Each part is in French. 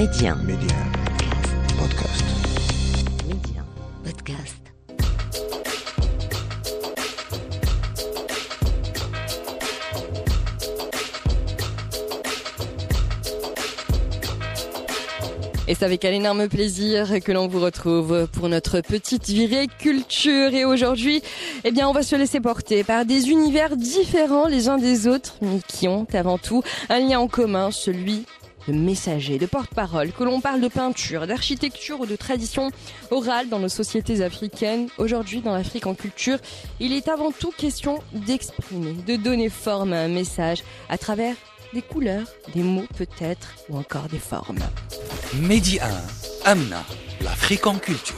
Média. Média. Podcast. Média. Podcast. Et c'est avec un énorme plaisir que l'on vous retrouve pour notre petite virée culture. Et aujourd'hui, eh bien, on va se laisser porter par des univers différents les uns des autres, mais qui ont avant tout un lien en commun, celui de messager, de porte-parole, que l'on parle de peinture, d'architecture ou de tradition orale dans nos sociétés africaines. Aujourd'hui, dans l'Afrique en culture, il est avant tout question d'exprimer, de donner forme à un message à travers des couleurs, des mots peut-être, ou encore des formes. Mehdi 1, Amna, l'Afrique en culture.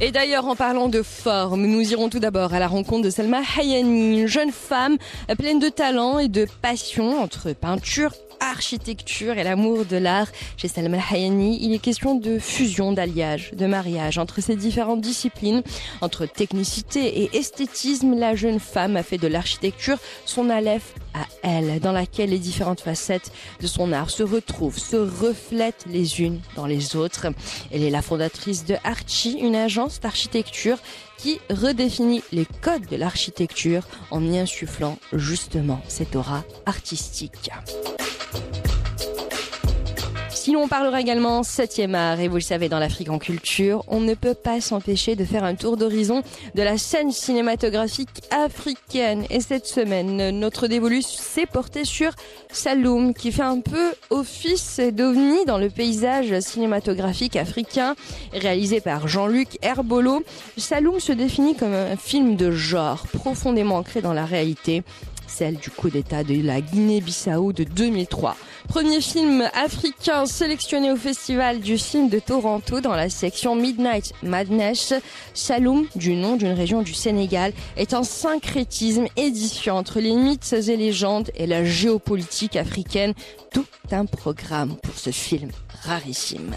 Et d'ailleurs, en parlant de forme, nous irons tout d'abord à la rencontre de Selma Hayani, une jeune femme pleine de talent et de passion entre peinture architecture et l'amour de l'art. Chez Salma Hayani, il est question de fusion, d'alliage, de mariage entre ces différentes disciplines, entre technicité et esthétisme. La jeune femme a fait de l'architecture son aleph à elle, dans laquelle les différentes facettes de son art se retrouvent, se reflètent les unes dans les autres. Elle est la fondatrice de Archie, une agence d'architecture qui redéfinit les codes de l'architecture en y insufflant justement cette aura artistique. Si l'on parlera également 7e art, et vous le savez, dans l'Afrique en culture, on ne peut pas s'empêcher de faire un tour d'horizon de la scène cinématographique africaine. Et cette semaine, notre dévolu s'est porté sur Saloum, qui fait un peu office d'ovni dans le paysage cinématographique africain, réalisé par Jean-Luc Herbolo. Saloum se définit comme un film de genre, profondément ancré dans la réalité celle du coup d'État de la Guinée-Bissau de 2003. Premier film africain sélectionné au Festival du film de Toronto dans la section Midnight Madness. Saloum, du nom d'une région du Sénégal, est un syncrétisme édifiant entre les mythes et légendes et la géopolitique africaine. Tout un programme pour ce film rarissime.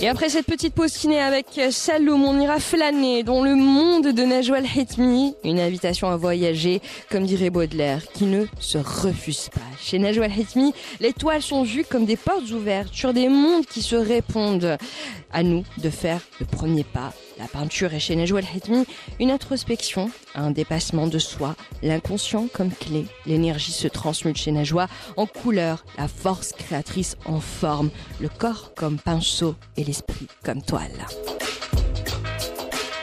Et après cette petite pause ciné avec Saloum, on ira flâner dans le monde de Najwa Hetmi. Une invitation à voyager, comme dirait Baudelaire, qui ne se refuse pas. Chez Najwa Hetmi, les toiles sont vues comme des portes ouvertes sur des mondes qui se répondent. À nous de faire le premier pas. La peinture est chez Najwa Hetmi une introspection, un dépassement de soi, l'inconscient comme clé. L'énergie se transmute chez Najwa en couleur, la force créatrice en forme, le corps comme pinceau et l'esprit comme toile.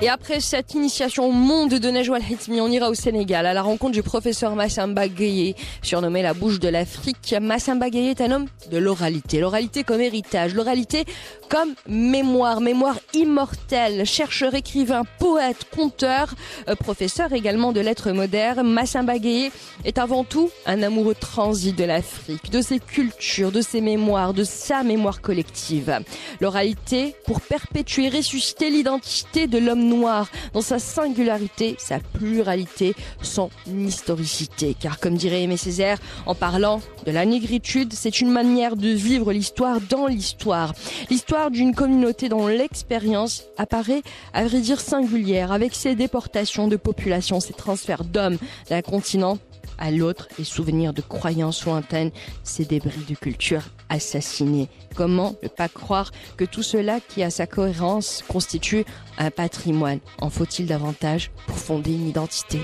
Et après cette initiation au monde de Najwa Al-Hitmi, on ira au Sénégal à la rencontre du professeur Massamba Gueye, surnommé la bouche de l'Afrique. Massamba Gueye est un homme de l'oralité. L'oralité comme héritage, l'oralité comme mémoire, mémoire immortelle. Chercheur, écrivain, poète, conteur, euh, professeur également de lettres modernes, Massamba Gueye est avant tout un amoureux transi de l'Afrique, de ses cultures, de ses mémoires, de sa mémoire collective. L'oralité pour perpétuer, ressusciter l'identité de l'homme noir dans sa singularité, sa pluralité, son historicité. Car comme dirait Aimé Césaire, en parlant de la négritude, c'est une manière de vivre l'histoire dans l'histoire. L'histoire d'une communauté dont l'expérience apparaît, à vrai dire, singulière, avec ses déportations de populations, ses transferts d'hommes d'un continent à l'autre, les souvenirs de croyances lointaines, ces débris de culture assassinés. Comment ne pas croire que tout cela qui a sa cohérence constitue un patrimoine? En faut-il davantage pour fonder une identité?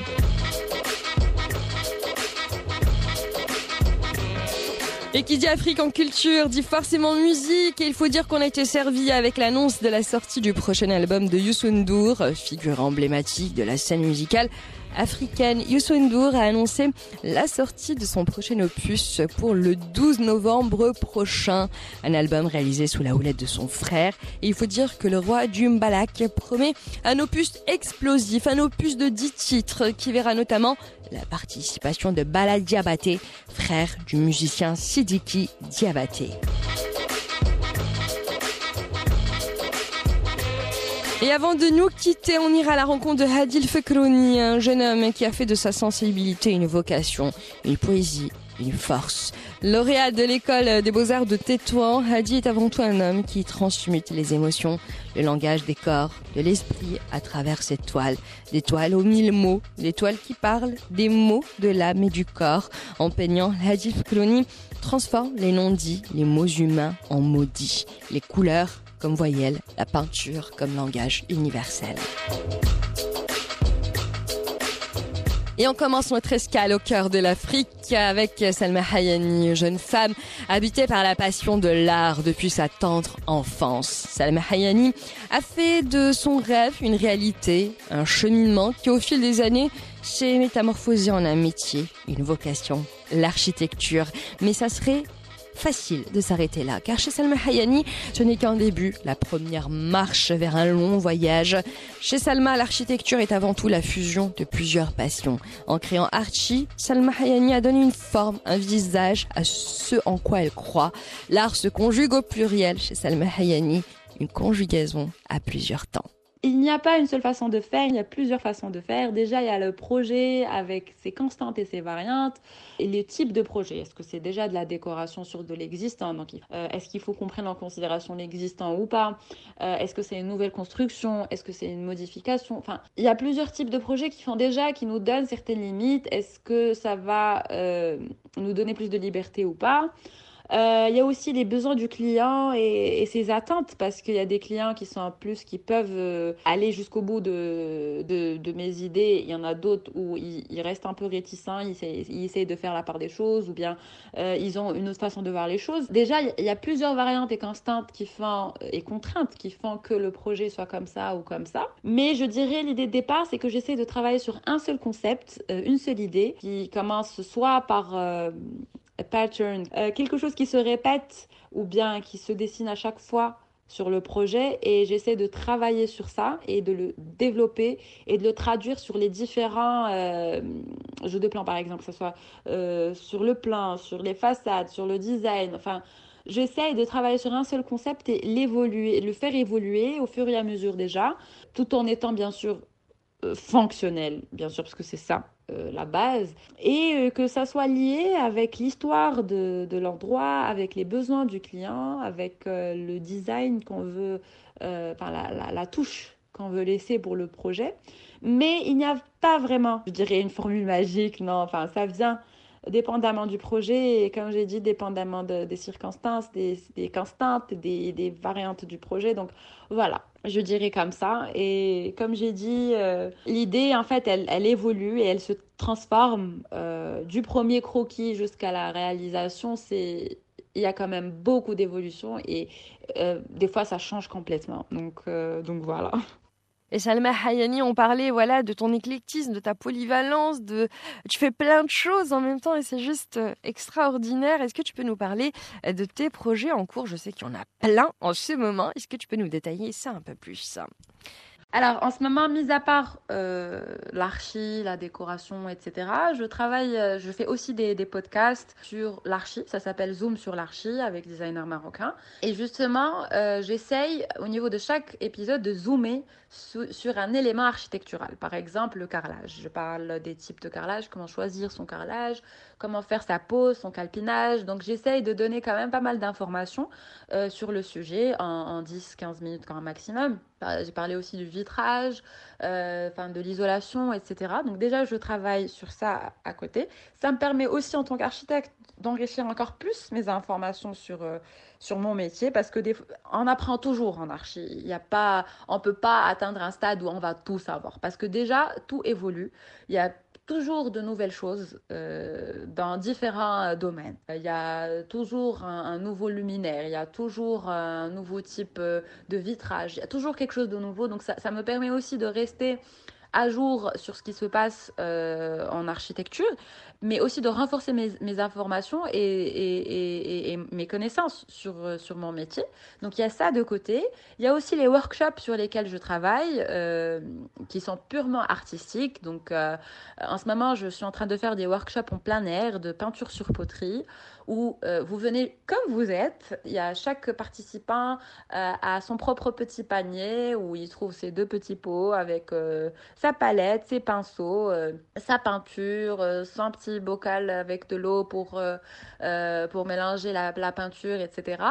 Et qui dit Afrique en culture dit forcément musique. Et il faut dire qu'on a été servi avec l'annonce de la sortie du prochain album de Youssou N'Dour, figure emblématique de la scène musicale africaine. Youssou N'Dour a annoncé la sortie de son prochain opus pour le 12 novembre prochain. Un album réalisé sous la houlette de son frère. Et il faut dire que le roi du Mbalak promet un opus explosif, un opus de 10 titres qui verra notamment la participation de Bala Diabaté, frère du musicien Sidiki Diabaté. Et avant de nous quitter, on ira à la rencontre de Hadil Fekrouni, un jeune homme qui a fait de sa sensibilité une vocation, une poésie, une force. Lauréat de l'école des beaux-arts de Tétouan, Hadi est avant tout un homme qui transmute les émotions, le langage des corps, de l'esprit à travers cette toile. Des aux mille mots, des toiles qui parlent des mots de l'âme et du corps. En peignant, Hadi Fekrouni transforme les non-dits, les mots humains en maudits, les couleurs comme voyelles, la peinture comme langage universel. Et on commence notre escale au cœur de l'Afrique avec Salma Hayani, jeune femme habitée par la passion de l'art depuis sa tendre enfance. Salma Hayani a fait de son rêve une réalité, un cheminement qui au fil des années s'est métamorphosé en un métier, une vocation, l'architecture. Mais ça serait facile de s'arrêter là, car chez Salma Hayani, ce n'est qu'un début, la première marche vers un long voyage. Chez Salma, l'architecture est avant tout la fusion de plusieurs passions. En créant Archie, Salma Hayani a donné une forme, un visage à ce en quoi elle croit. L'art se conjugue au pluriel chez Salma Hayani, une conjugaison à plusieurs temps. Il n'y a pas une seule façon de faire, il y a plusieurs façons de faire. Déjà, il y a le projet avec ses constantes et ses variantes. Et les types de projets. Est-ce que c'est déjà de la décoration sur de l'existant? Euh, est-ce qu'il faut qu'on prenne en considération l'existant ou pas? Euh, Est-ce que c'est une nouvelle construction? Est-ce que c'est une modification? Enfin, il y a plusieurs types de projets qui font déjà, qui nous donnent certaines limites. Est-ce que ça va euh, nous donner plus de liberté ou pas? Il y a aussi les besoins du client et, ses attentes parce qu'il y a des clients qui sont en plus qui peuvent euh, aller jusqu'au bout de, de, mes idées. Il y en a d'autres où ils, restent un peu réticents, ils, essayent de faire la part des choses ou bien euh, ils ont une autre façon de voir les choses. Déjà, il y a plusieurs variantes et constantes qui font et contraintes qui font que le projet soit comme ça ou comme ça. Mais je dirais l'idée de départ, c'est que j'essaie de travailler sur un seul concept, une seule idée qui commence soit par pattern, euh, quelque chose qui se répète ou bien qui se dessine à chaque fois sur le projet et j'essaie de travailler sur ça et de le développer et de le traduire sur les différents euh, jeux de plan par exemple, que ce soit euh, sur le plan, sur les façades, sur le design, enfin j'essaie de travailler sur un seul concept et l'évoluer, le faire évoluer au fur et à mesure déjà, tout en étant bien sûr fonctionnel, bien sûr parce que c'est ça euh, la base, et euh, que ça soit lié avec l'histoire de, l'endroit, avec les besoins du client, avec euh, le design qu'on veut, enfin la, la, touche qu'on veut laisser pour le projet. Mais il n'y a pas vraiment, je dirais, une formule magique, non, enfin ça vient dépendamment du projet et comme j'ai dit, dépendamment des circonstances, des, des constantes, des, des, variantes du projet. Donc voilà, je dirais comme ça. Et comme j'ai dit, euh, l'idée, en fait, elle, elle, évolue et elle se transforme euh, du premier croquis jusqu'à la réalisation. C'est il y a quand même beaucoup d'évolution et euh, des fois ça change complètement. Donc, donc voilà. Et Salma Hayani, on parlait voilà de ton éclectisme, de ta polyvalence, de tu fais plein de choses en même temps et c'est juste euh, extraordinaire. Est-ce que tu peux nous parler euh, de tes projets en cours? Je sais qu'il y en a plein en ce moment. Est-ce que tu peux nous détailler ça un peu plus? Alors, en ce moment, mis à part euh, l'archi, la décoration, etc., je travaille, euh, je fais aussi des, podcasts sur l'archi. Ça s'appelle Zoom sur l'archi avec designers marocains. Et justement, euh, j'essaye au niveau de chaque épisode de zoomer sur un élément architectural. Par exemple, le carrelage. Je parle des types de carrelage, comment choisir son carrelage, comment faire sa pose, son calpinage. Donc, j'essaye de donner quand même pas mal d'informations euh, sur le sujet en, en 10-15 minutes quand même maximum. J'ai parlé aussi du euh, de l'isolation, etc. Donc déjà, je travaille sur ça à côté. Ça me permet aussi en tant qu'architecte d'enrichir encore plus mes informations sur, euh, mon métier parce que on apprend toujours en archi. Il y a pas, on peut pas atteindre un stade où on va tout savoir parce que déjà tout évolue. Il toujours de nouvelles choses euh, dans différents euh, domaines. Il y a toujours un, nouveau luminaire, il y a toujours un nouveau type euh, de vitrage, il y a toujours quelque chose de nouveau. Donc ça, ça me permet aussi de rester à jour sur ce qui se passe en architecture mais aussi de renforcer mes, informations et, mes connaissances sur, sur mon métier. Donc il y a ça de côté. Il y a aussi les workshops sur lesquels je travaille, euh, qui sont purement artistiques. Donc euh, en ce moment, je suis en train de faire des workshops en plein air de peinture sur poterie où euh, vous venez comme vous êtes. Il y a chaque participant euh, a son propre petit panier où il trouve ses deux petits pots avec euh, sa palette, ses pinceaux, sa peinture, son petit bocal avec de l'eau pour, pour mélanger la, la peinture, etc.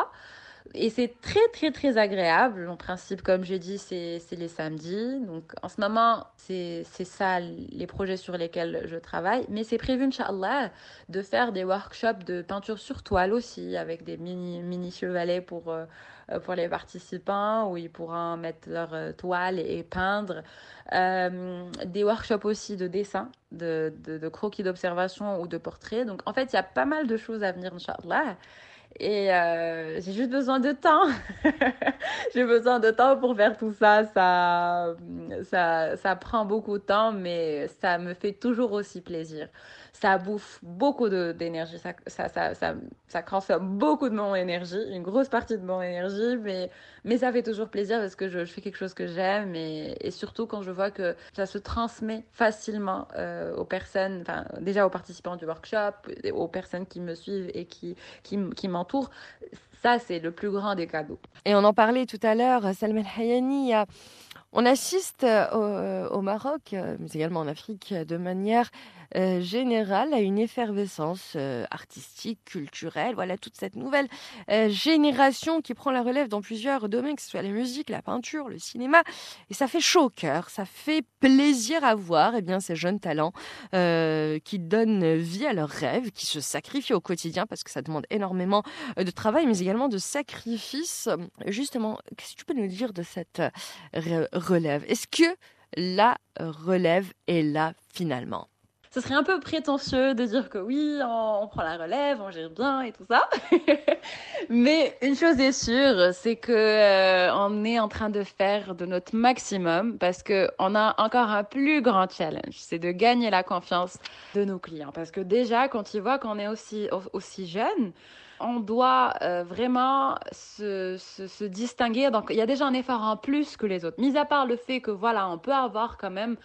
Et c'est très, très, très agréable. En principe, comme j'ai dit, c'est les samedis. Donc, en ce moment, c'est ça les projets sur lesquels je travaille. Mais c'est prévu, Inch'Allah, de faire des workshops de peinture sur toile aussi, avec des mini, mini chevalets pour, euh, pour les participants, où ils pourront mettre leur euh, toile et, peindre. Euh, des workshops aussi de dessin, de, de, de croquis d'observation ou de portraits. Donc, en fait, il y a pas mal de choses à venir, Inch'Allah. Et euh, j'ai juste besoin de temps. j'ai besoin de temps pour faire tout ça. Ça, ça. ça prend beaucoup de temps, mais ça me fait toujours aussi plaisir ça bouffe beaucoup d'énergie, ça, ça, ça, ça, ça consomme beaucoup de mon énergie, une grosse partie de mon énergie, mais, mais ça fait toujours plaisir parce que je, fais quelque chose que j'aime et, et, surtout quand je vois que ça se transmet facilement euh, aux personnes, enfin déjà aux participants du workshop, aux personnes qui me suivent et qui, qui, qui m'entourent. Ça, c'est le plus grand des cadeaux. Et on en parlait tout à l'heure, Salman Hayani, on assiste au, au Maroc, mais également en Afrique, de manière euh, générale à une effervescence euh, artistique, culturelle. Voilà toute cette nouvelle euh, génération qui prend la relève dans plusieurs domaines, que ce soit la musique, la peinture, le cinéma. Et ça fait chaud au cœur, ça fait plaisir à voir eh bien, ces jeunes talents qui donnent vie à leurs rêves, qui se sacrifient au quotidien parce que ça demande énormément de travail, mais également de sacrifices. Justement, qu'est-ce que tu peux nous dire de cette relève? Est-ce que la relève est là finalement? Ce serait un peu prétentieux de dire que oui, on, prend la relève, on gère bien et tout ça. Mais une chose est sûre, c'est que euh, on est en train de faire de notre maximum parce que on a encore un plus grand challenge, c'est de gagner la confiance de nos clients. Parce que déjà, quand ils voient qu'on est aussi aussi jeune, on doit euh, vraiment se, se, se, distinguer. Donc, il y a déjà un effort en plus que les autres. Mis à part le fait que, voilà, on peut avoir quand même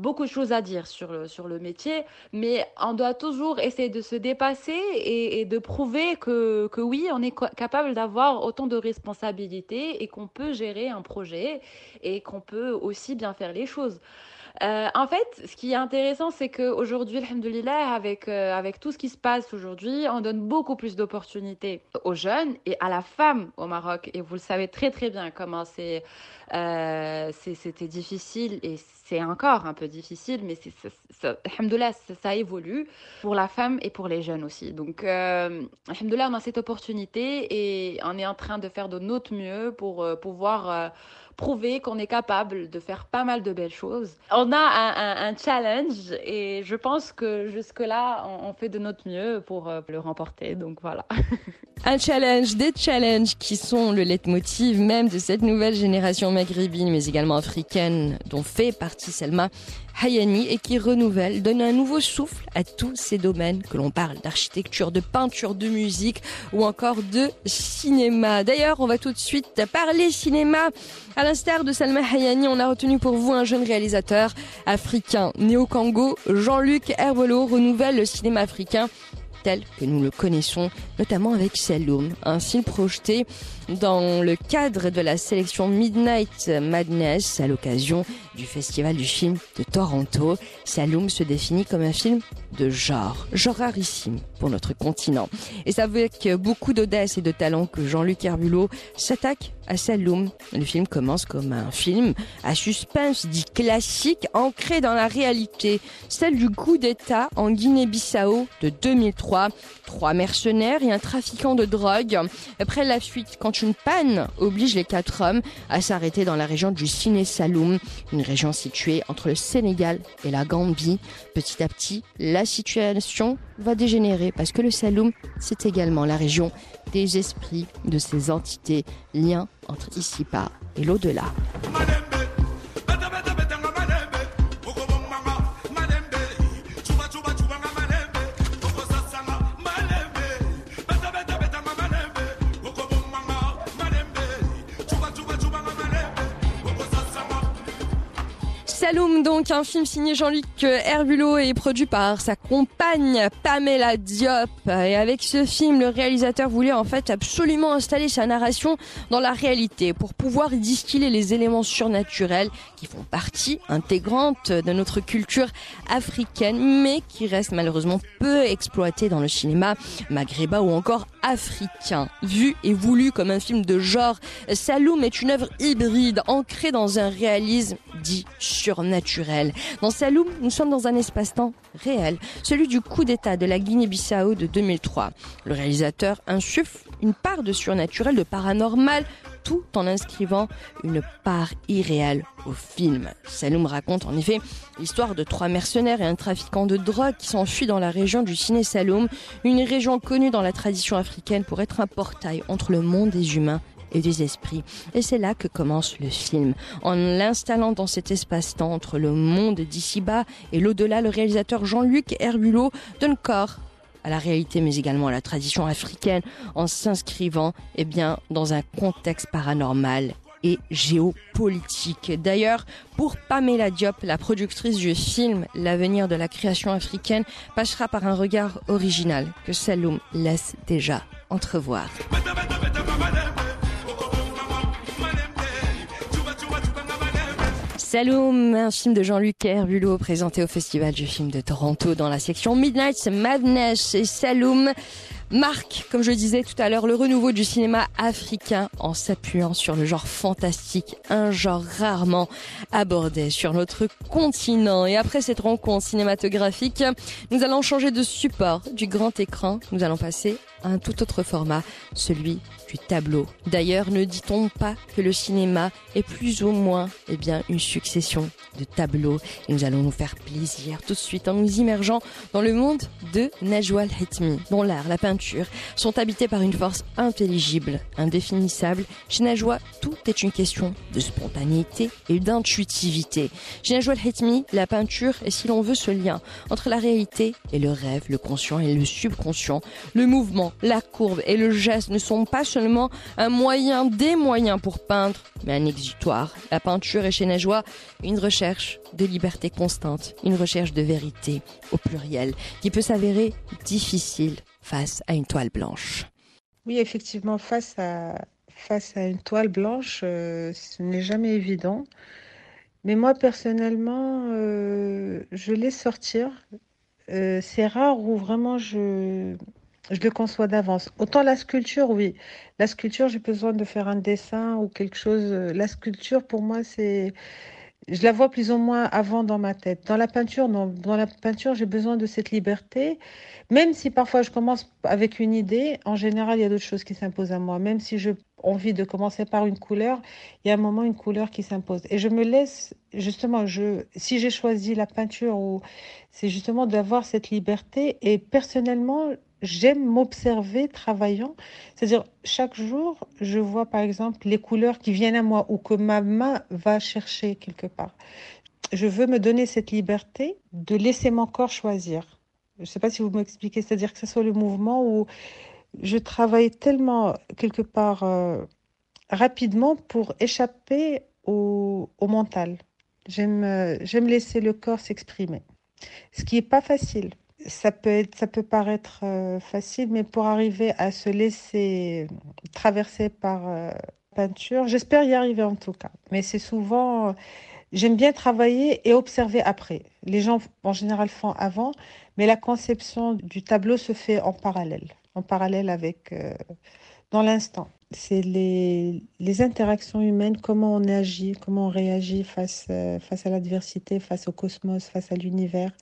beaucoup de choses à dire sur le, sur le métier, mais on doit toujours essayer de se dépasser et, de prouver que, que oui, on est capable d'avoir autant de responsabilités et qu'on peut gérer un projet et qu'on peut aussi bien faire les choses. Euh, en fait, ce qui est intéressant, c'est qu'aujourd'hui, alhamdoulilah, avec, euh, avec tout ce qui se passe aujourd'hui, on donne beaucoup plus d'opportunités aux jeunes et à la femme au Maroc. Et vous le savez très très bien comment c'est, euh, c'était difficile et c'est encore un peu difficile, mais c'est, ça, ça, ça, évolue pour la femme et pour les jeunes aussi. Donc, euh, on a cette opportunité et on est en train de faire de notre mieux pour euh, pouvoir prouver qu'on est capable de faire pas mal de belles choses. On a un, challenge et je pense que jusque-là, on, on, fait de notre mieux pour euh, le remporter. Donc voilà. un challenge, des challenges qui sont le leitmotiv même de cette nouvelle génération maghrébine, mais également africaine, dont fait partie Selma Hayani et qui renouvelle, donne un nouveau souffle à tous ces domaines que l'on parle d'architecture, de peinture, de musique ou encore de cinéma. D'ailleurs, on va tout de suite parler cinéma. À l'instar de Salma Hayani, on a retenu pour vous un jeune réalisateur africain, néo-kango, Jean-Luc Herbelot, renouvelle le cinéma africain tel que nous le connaissons, notamment avec Saloum, un film projeté dans le cadre de la sélection Midnight Madness à l'occasion du Festival du film de Toronto. Saloum se définit comme un film de genre, genre rarissime pour notre continent. Et c'est avec beaucoup d'audace et de talent que Jean-Luc Herbulot s'attaque à Saloum. Le film commence comme un film à suspense dit classique, ancré dans la réalité, celle du coup d'État en Guinée-Bissau de 2003. Trois mercenaires et un trafiquant de drogue. Après la fuite, quand une panne oblige les quatre hommes à s'arrêter dans la région du Ciné Saloum, une région située entre le Sénégal et la Gambie. Petit à petit, la situation va dégénérer parce que le Saloum, c'est également la région des esprits de ces entités, lien entre ici-bas et l'au-delà. Donc un film signé Jean-Luc Herbulot et produit par sa compagne Pamela Diop. Et avec ce film, le réalisateur voulait en fait absolument installer sa narration dans la réalité pour pouvoir distiller les éléments surnaturels qui font partie intégrante de notre culture africaine, mais qui restent malheureusement peu exploités dans le cinéma maghrébin ou encore africain. Vu et voulu comme un film de genre, Saloum est une œuvre hybride ancrée dans un réalisme dit surnaturel. Dans Saloum, nous sommes dans un espace-temps réel, celui du coup d'État de la Guinée-Bissau de 2003. Le réalisateur insuffle une part de surnaturel, de paranormal, tout en inscrivant une part irréelle au film. Saloum raconte en effet l'histoire de trois mercenaires et un trafiquant de drogue qui s'enfuient dans la région du Ciné Saloum, une région connue dans la tradition africaine pour être un portail entre le monde des humains et des esprits. Et c'est là que commence le film. En l'installant dans cet espace-temps entre le monde d'ici-bas et l'au-delà, le réalisateur Jean-Luc Herbulot donne corps à la réalité mais également à la tradition africaine en s'inscrivant eh bien dans un contexte paranormal et géopolitique. D'ailleurs, pour Pamela Diop, la productrice du film, l'avenir de la création africaine passera par un regard original que Saloum laisse déjà entrevoir. Saloum, un film de Jean-Luc Herbulot présenté au Festival du film de Toronto dans la section Midnight Madness et Saloum marque, comme je disais tout à l'heure, le renouveau du cinéma africain en s'appuyant sur le genre fantastique, un genre rarement abordé sur notre continent. Et après cette rencontre cinématographique, nous allons changer de support du grand écran. Nous allons passer à un tout autre format, celui du tableau. D'ailleurs, ne dit-on pas que le cinéma est plus ou moins eh bien, une succession de tableaux nous allons nous faire plaisir tout de suite en nous immergeant dans le monde de Najwa Al-Hitmi, dont l'art, la peinture sont habités par une force intelligible, indéfinissable. Chez Najwa, tout est une question de spontanéité et d'intuitivité. Chez Najwa Al-Hitmi, la peinture est, si l'on veut, ce lien entre la réalité et le rêve, le conscient et le subconscient. Le mouvement, la courbe et le geste ne sont pas seulement un moyen, des moyens pour peindre, mais un exutoire. La peinture est chez Najwa une recherche de liberté constante, une recherche de vérité au pluriel, qui peut s'avérer difficile face à une toile blanche. Oui, effectivement, face à, face à une toile blanche, euh, ce n'est jamais évident. Mais moi, personnellement, euh, je laisse sortir. Euh, c'est rare où vraiment je, je le conçois d'avance. Autant la sculpture, oui. La sculpture, j'ai besoin de faire un dessin ou quelque chose. La sculpture, pour moi, c'est. Je la vois plus ou moins avant dans ma tête. Dans la peinture, non. Dans la peinture, j'ai besoin de cette liberté. Même si parfois je commence avec une idée, en général, il y a d'autres choses qui s'imposent à moi. Même si j'ai envie de commencer par une couleur, il y a un moment une couleur qui s'impose. Et je me laisse, justement, je, si j'ai choisi la peinture, c'est justement d'avoir cette liberté. Et personnellement, j'aime m'observer travaillant. C'est-à-dire, chaque jour, je vois par exemple les couleurs qui viennent à moi ou que ma main va chercher quelque part. Je veux me donner cette liberté de laisser mon corps choisir. Je ne sais pas si vous m'expliquez, c'est-à-dire que ce soit le mouvement où je travaille tellement quelque part euh, rapidement pour échapper au, mental. Euh, j'aime laisser le corps s'exprimer, ce qui n'est pas facile ça peut, être, ça peut paraître euh, facile, mais pour arriver à se laisser traverser par euh, peinture, j'espère y arriver en tout cas. Mais c'est souvent, euh, j'aime bien travailler et observer après. Les gens en général font avant, mais la conception du tableau se fait en parallèle, en parallèle avec, dans l'instant. C'est les, les, interactions humaines, comment on agit, comment on réagit face, face à l'adversité, face au cosmos, face à l'univers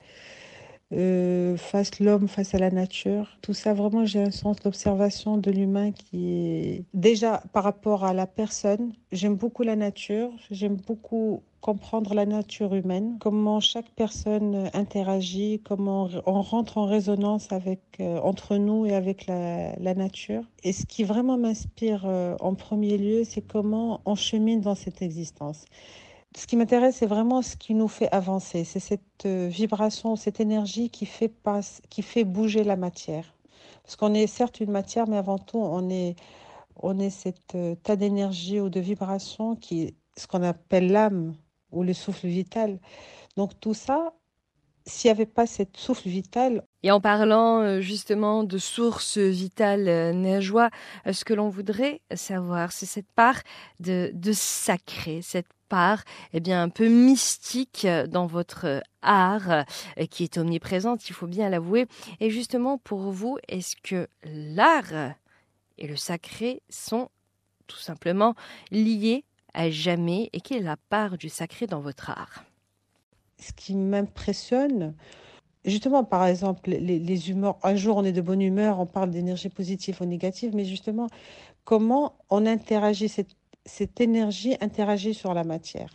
euh, face l'homme, face à la nature. Tout ça, vraiment, j'ai un sens d'observation de l'humain qui est déjà par rapport à la personne. J'aime beaucoup la nature, j'aime beaucoup comprendre la nature humaine, comment chaque personne interagit, comment on rentre en résonance avec, euh, entre nous et avec la, nature. Et ce qui vraiment m'inspire euh, en premier lieu, c'est comment on chemine dans cette existence. Ce qui m'intéresse, c'est vraiment ce qui nous fait avancer. C'est cette euh, vibration, cette énergie qui fait, qui fait bouger la matière. Parce qu'on est certes une matière, mais avant tout, on est, on est cet euh, tas d'énergie ou de vibration qui ce qu'on appelle l'âme ou le souffle vital. Donc tout ça, s'il n'y avait pas cette souffle vital. Et en parlant euh, justement de source vitale euh, ce que l'on voudrait savoir, c'est cette part de, de sacré, cette part eh bien, un peu mystique dans votre art qui est omniprésente, il faut bien l'avouer. Et justement, pour vous, est-ce que l'art et le sacré sont tout simplement liés à jamais? Et quelle est la part du sacré dans votre art? Ce qui m'impressionne, justement, par exemple, les, humeurs, un jour on est de bonne humeur, on parle d'énergie positive ou négative, mais justement, comment on interagit, cette, cette énergie interagit sur la matière.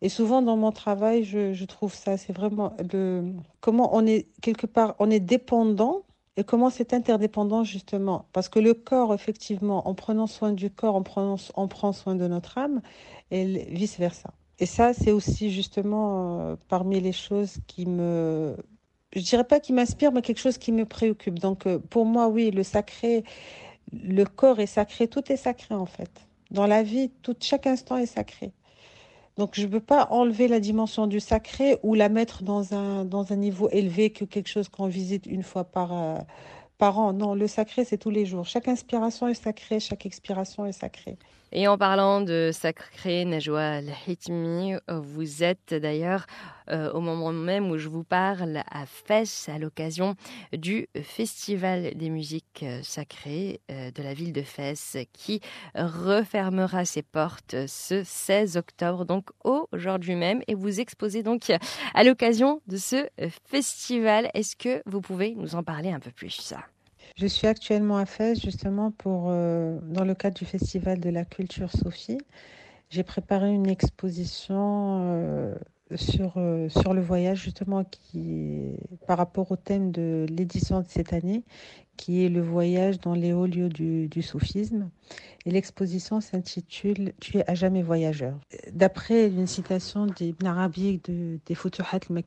Et souvent dans mon travail, je, trouve ça, c'est vraiment le, comment on est quelque part, on est dépendant et comment c'est interdépendant justement Parce que le corps, effectivement, en prenant soin du corps, on prend, on prend soin de notre âme et vice-versa. Et ça, c'est aussi justement euh, parmi les choses qui me... Je dirais pas qui m'inspire, mais quelque chose qui me préoccupe. Donc euh, pour moi, oui, le sacré, le corps est sacré, tout est sacré en fait. Dans la vie, tout, chaque instant est sacré. Donc je ne peux pas enlever la dimension du sacré ou la mettre dans un, dans un niveau élevé que quelque chose qu'on visite une fois par, euh, par an. Non, le sacré, c'est tous les jours. Chaque inspiration est sacrée, chaque expiration est sacrée. Et en parlant de sacré, Najwa Al-Hitmi, vous êtes d'ailleurs euh, au moment même où je vous parle à Fès à l'occasion du Festival des musiques euh, sacrées euh, de la ville de Fès qui refermera ses portes ce 16 octobre, donc aujourd'hui même. Et vous exposez donc à l'occasion de ce festival. Est-ce que vous pouvez nous en parler un peu plus je suis actuellement à Fès justement pour, dans le cadre du Festival de la culture Sophie. J'ai préparé une exposition sur, euh, sur le voyage justement qui, par rapport au thème de l'édition de cette année, qui est le voyage dans les hauts lieux du, du soufisme. Et l'exposition s'intitule Tu es à jamais voyageur. D'après une citation d'Ibn Arabi de, des Futuhat al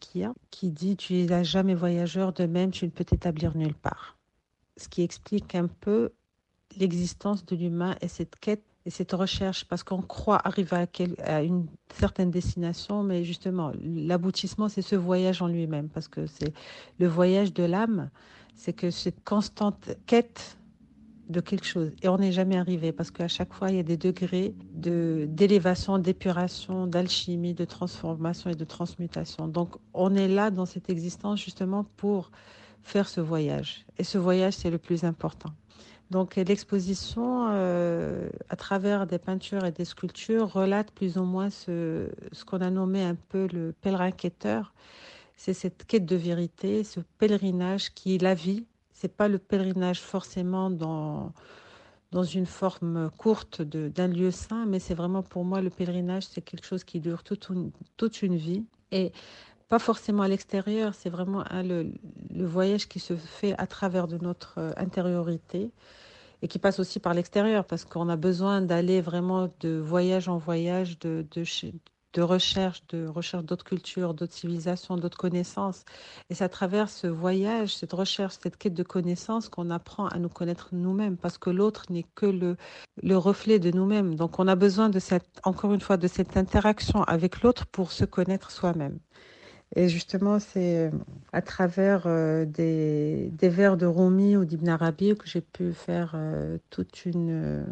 qui dit Tu es à jamais voyageur, de même tu ne peux t'établir nulle part ce qui explique un peu l'existence de l'humain et cette quête et cette recherche, parce qu'on croit arriver à, une certaine destination, mais justement, l'aboutissement, c'est ce voyage en lui-même, parce que c'est le voyage de l'âme, c'est que cette constante quête de quelque chose. Et on n'est jamais arrivé, parce qu'à chaque fois, il y a des degrés d'élévation, d'épuration, d'alchimie, de transformation et de transmutation. Donc, on est là dans cette existence justement pour faire ce voyage. Et ce voyage, c'est le plus important. Donc l'exposition, euh, à travers des peintures et des sculptures, relate plus ou moins ce, qu'on a nommé un peu le pèlerin quêteur. C'est cette quête de vérité, ce pèlerinage qui est la vie. C'est pas le pèlerinage forcément dans dans une forme courte d'un lieu saint, mais c'est vraiment pour moi le pèlerinage, c'est quelque chose qui dure toute une, toute une vie. Et pas forcément à l'extérieur, c'est vraiment hein, le, voyage qui se fait à travers de notre euh, intériorité et qui passe aussi par l'extérieur parce qu'on a besoin d'aller vraiment de voyage en voyage, de, de, recherche, de recherche d'autres cultures, d'autres civilisations, d'autres connaissances. Et c'est à travers ce voyage, cette recherche, cette quête de connaissances qu'on apprend à nous connaître nous-mêmes parce que l'autre n'est que le, le reflet de nous-mêmes. Donc on a besoin de cette, encore une fois, de cette interaction avec l'autre pour se connaître soi-même. Et justement, c'est euh, à travers euh, des, des, vers de Rumi ou d'Ibn Arabi que j'ai pu faire euh, toute une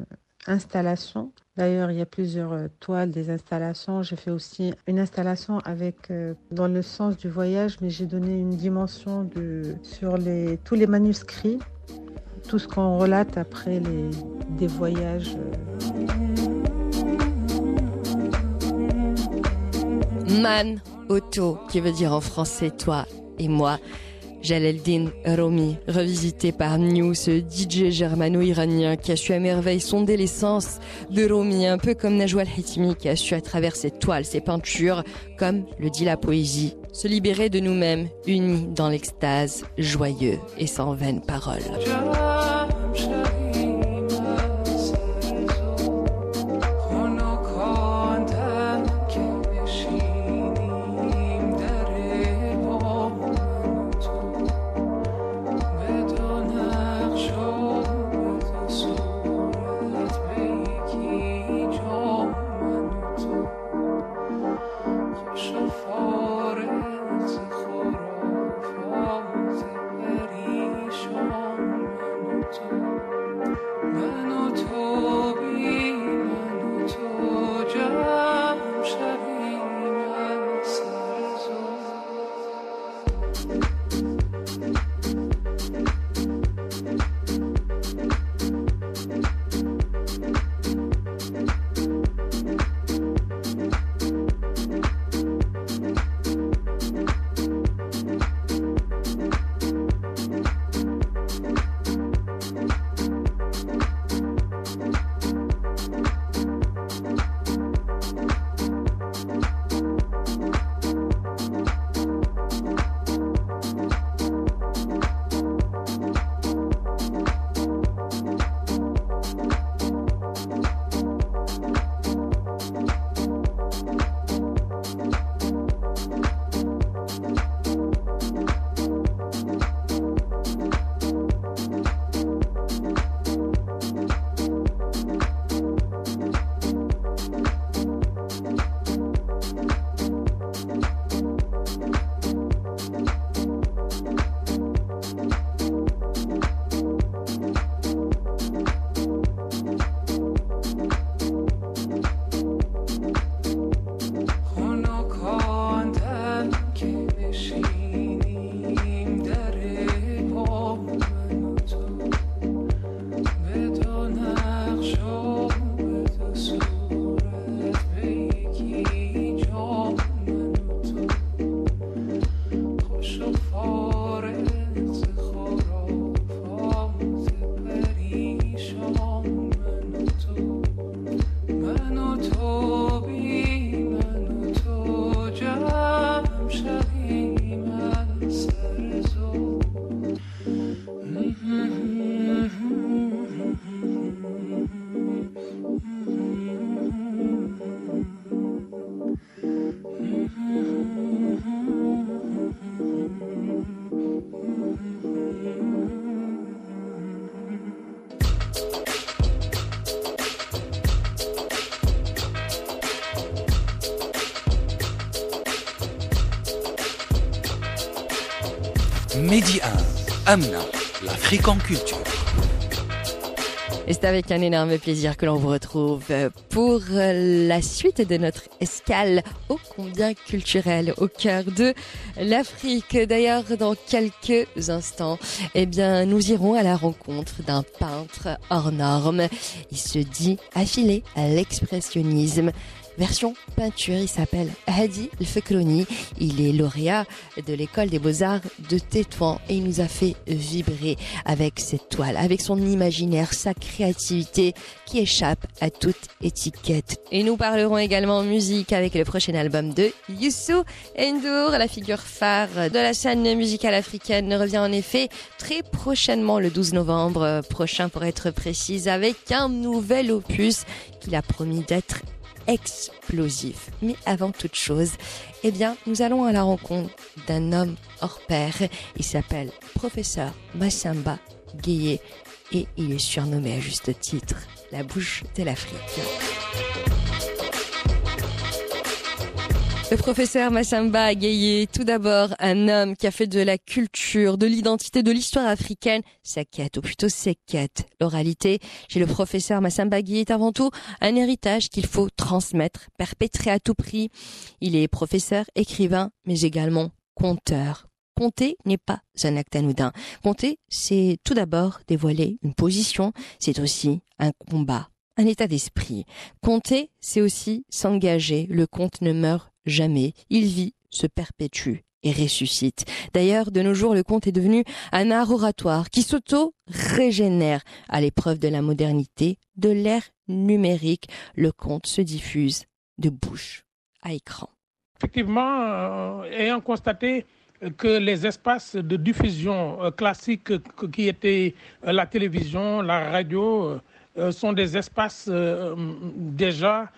installation. D'ailleurs, il y a plusieurs toiles des installations. J'ai fait aussi une installation avec dans le sens du voyage, mais j'ai donné une dimension sur tous les manuscrits, tout ce qu'on relate après les, des voyages. Man Otto, qui veut dire en français toi et moi. Jaleldin Romi, revisité par New, ce DJ germano-iranien qui a su à merveille sonder l'essence de Romi, un peu comme Najwa al-Hitmi qui a su à travers ses toiles, ses peintures, comme le dit la poésie, se libérer de nous-mêmes, unis dans l'extase, joyeux et sans vaines paroles. Amna, l'Afrique en culture. Et c'est avec un énorme plaisir que l'on vous retrouve pour la suite de notre escale ô combien culturelle au cœur de l'Afrique. D'ailleurs, dans quelques instants, eh bien, nous irons à la rencontre d'un peintre hors norme. Il se dit affilé à l'expressionnisme. Version peinture, il s'appelle Hadi Il est lauréat de l'école des beaux-arts de Tétouan et il nous a fait vibrer avec cette toile, avec son imaginaire, sa créativité qui échappe à toute étiquette. Et nous parlerons également musique avec le prochain album de Youssou N'Dour, la figure phare de la scène musicale africaine, revient en effet très prochainement, le 12 novembre prochain pour être précise, avec un nouvel opus qu'il a promis d'être explosif. Mais avant toute chose, eh bien, nous allons à la rencontre d'un homme hors pair. Il s'appelle Professeur Massamba Gueye et il est surnommé à juste titre la bouche de l'Afrique. Le professeur Massamba Agueye, tout d'abord un homme qui a fait de la culture, de l'identité, de l'histoire africaine sa quête, ou plutôt ses quêtes. L'oralité chez le professeur Massamba Agueye est avant tout un héritage qu'il faut transmettre, perpétrer à tout prix. Il est professeur, écrivain, mais également conteur. Compter n'est pas un acte anodin. Compter, c'est tout d'abord dévoiler une position, c'est aussi un combat, un état d'esprit. Compter, c'est aussi s'engager. Le compte ne meurt jamais. Il vit, se perpétue et ressuscite. D'ailleurs, de nos jours, le conte est devenu un art oratoire qui s'auto-régénère à l'épreuve de la modernité, de l'ère numérique. Le conte se diffuse de bouche à écran. Effectivement, euh, ayant constaté que les espaces de diffusion euh, classiques qui étaient euh, la télévision, la radio, sont des espaces déjà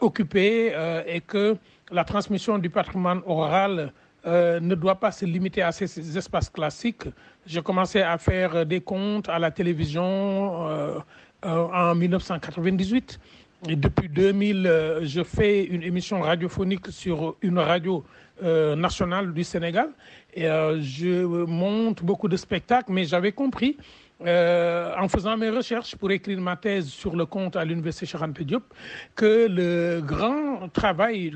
occupés et que la transmission du patrimoine oral euh, ne doit pas se limiter à ces, espaces classiques. J'ai commencé à faire des comptes à la télévision euh, euh, en 1998. Et depuis 2000, je fais une émission radiophonique sur une radio nationale du Sénégal. Et je monte beaucoup de spectacles, mais j'avais compris en faisant mes recherches pour écrire ma thèse sur le compte à l'Université Charente Diop, que le grand travail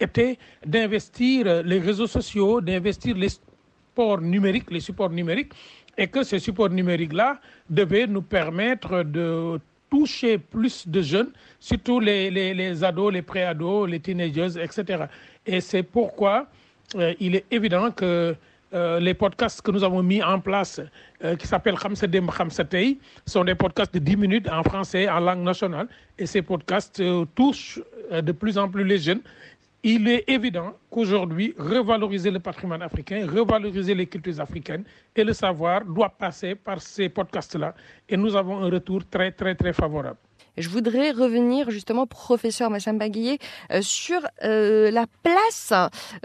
était d'investir les réseaux sociaux, d'investir les supports numériques, les supports numériques, et que ces supports numériques-là devaient nous permettre de toucher plus de jeunes, surtout les, les, ados, les pré-ados, les teenagers, etc. Et c'est pourquoi euh, il est évident que euh, les podcasts que nous avons mis en place, euh, qui s'appellent Khamsedem Khamsetei, sont des podcasts de 10 minutes en français, en langue nationale. Et ces podcasts touchent de plus en plus les jeunes il est évident qu'aujourd'hui, revaloriser le patrimoine africain, revaloriser les cultures africaines et le savoir doit passer par ces podcasts-là. Et nous avons un retour très, très, très favorable. Je voudrais revenir justement, professeur Massamba Guillet, euh, sur euh, la place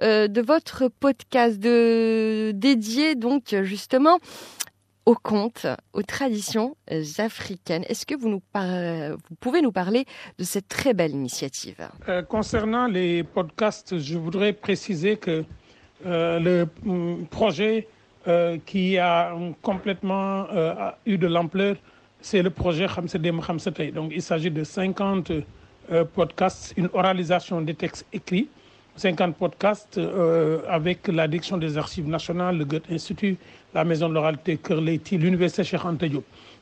euh, de votre podcast de, dédié donc justement aux contes, aux traditions africaines. Est-ce que vous, nous pouvez nous parler de cette très belle initiative? Concernant les podcasts, je voudrais préciser que le mm, projet qui a complètement eu de l'ampleur, c'est le projet Khamsedem Khamsetei. Donc il s'agit de 50 podcasts, une oralisation des textes écrits 50 podcasts euh, avec la direction des archives nationales, le Goethe Institut, la Maison de l'oralité Kerleti, l'Université Cheikh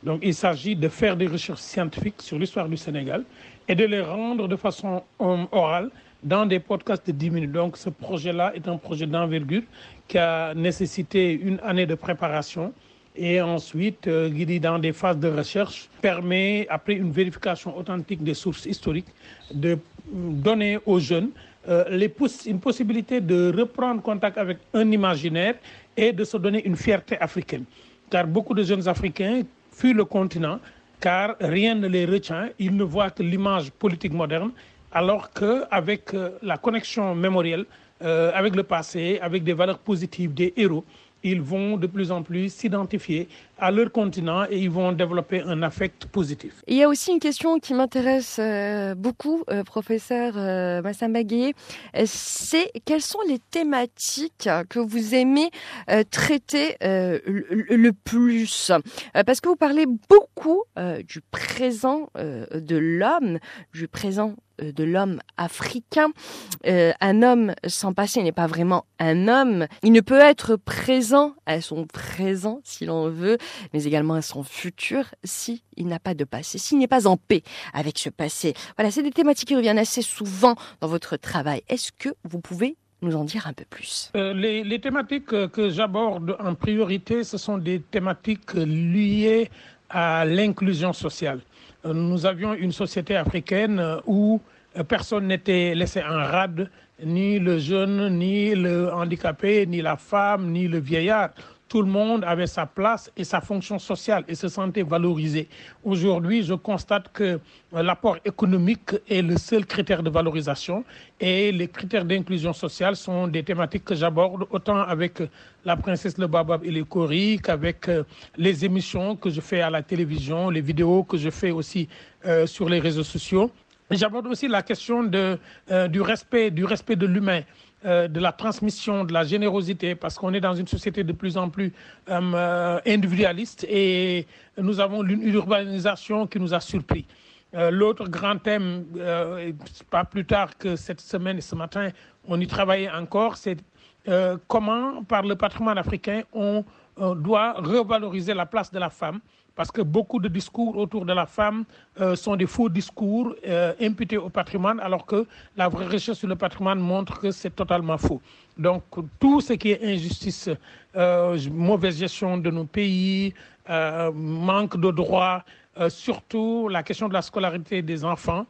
Donc il s'agit de faire des recherches scientifiques sur l'histoire du Sénégal et de les rendre de façon euh, orale dans des podcasts de 10 minutes. Donc ce projet-là est un projet d'envergure qui a nécessité une année de préparation et ensuite, euh, guidé dans des phases de recherche, permet, après une vérification authentique des sources historiques, de donner aux jeunes euh, les une possibilité de reprendre contact avec un imaginaire et de se donner une fierté africaine. car beaucoup de jeunes Africains fuient le continent car rien ne les retient. Ils ne voient que l'image politique moderne, alors qu'avec la connexion mémorielle, euh, avec le passé, avec des valeurs positives, des héros, ils vont de plus en plus s'identifier à leur continent et ils vont développer un affect positif. il y a aussi une question qui m'intéresse euh, beaucoup, euh, professeur euh, Massamba c'est quelles sont les thématiques que vous aimez traiter le, plus? Parce que vous parlez beaucoup du présent de l'homme, du présent de l'homme africain. un homme sans passé n'est pas vraiment un homme. Il ne peut être présent à son présent, si l'on veut, mais également à son futur s'il n'a pas de passé, s'il n'est pas en paix avec ce passé. Voilà, c'est des thématiques qui reviennent assez souvent dans votre travail. Est-ce que vous pouvez nous en dire un peu plus? Euh, les, thématiques que j'aborde en priorité, ce sont des thématiques liées à l'inclusion sociale. Euh, nous avions une société africaine où personne n'était laissé en rade, ni le jeune, ni le handicapé, ni la femme, ni le vieillard tout le monde avait sa place et sa fonction sociale et se sentait valorisé. Aujourd'hui, je constate que l'apport économique est le seul critère de valorisation et les critères d'inclusion sociale sont des thématiques que j'aborde autant avec la princesse Le Babab et les Coris qu'avec euh, les émissions que je fais à la télévision, les vidéos que je fais aussi euh, sur les réseaux sociaux. J'aborde aussi la question euh, du respect, du respect de l'humain. Euh, de la transmission, de la générosité, parce qu'on est dans une société de plus en plus euh, individualiste et nous avons une urbanisation qui nous a surpris. Euh, l'autre grand thème, pas plus tard que cette semaine et ce matin, on y travaillait encore, c'est comment, par le patrimoine africain, on doit revaloriser la place de la femme parce que beaucoup de discours autour de la femme euh, sont des faux discours euh, imputés au patrimoine, alors que la vraie recherche sur le patrimoine montre que c'est totalement faux. Donc tout ce qui est injustice, euh, mauvaise gestion de nos pays, manque de droits, surtout la question de la scolarité des enfants,